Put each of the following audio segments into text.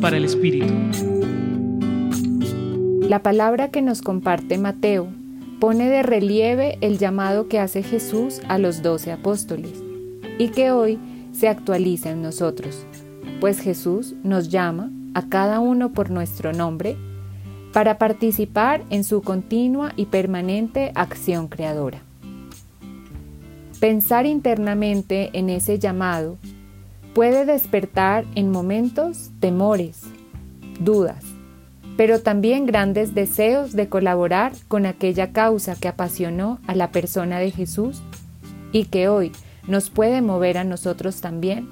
Para el Espíritu. La palabra que nos comparte Mateo pone de relieve el llamado que hace Jesús a los doce apóstoles y que hoy se actualiza en nosotros, pues Jesús nos llama a cada uno por nuestro nombre para participar en su continua y permanente acción creadora. Pensar internamente en ese llamado puede despertar en momentos temores, dudas, pero también grandes deseos de colaborar con aquella causa que apasionó a la persona de Jesús y que hoy nos puede mover a nosotros también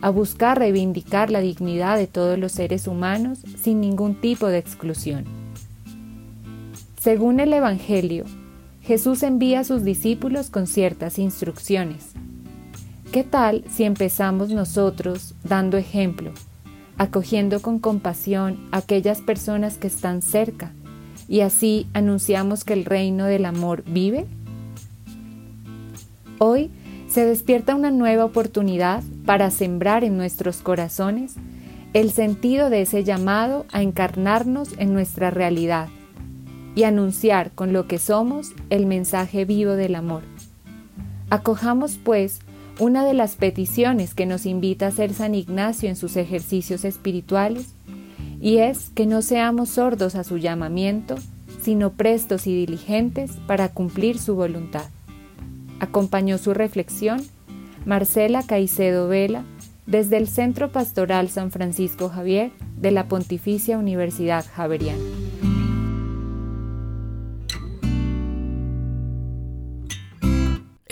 a buscar reivindicar la dignidad de todos los seres humanos sin ningún tipo de exclusión. Según el Evangelio, Jesús envía a sus discípulos con ciertas instrucciones. ¿Qué tal si empezamos nosotros dando ejemplo, acogiendo con compasión a aquellas personas que están cerca y así anunciamos que el reino del amor vive? Hoy se despierta una nueva oportunidad para sembrar en nuestros corazones el sentido de ese llamado a encarnarnos en nuestra realidad y anunciar con lo que somos el mensaje vivo del amor. Acojamos, pues, una de las peticiones que nos invita a hacer San Ignacio en sus ejercicios espirituales, y es que no seamos sordos a su llamamiento, sino prestos y diligentes para cumplir su voluntad. Acompañó su reflexión Marcela Caicedo Vela desde el Centro Pastoral San Francisco Javier de la Pontificia Universidad Javeriana.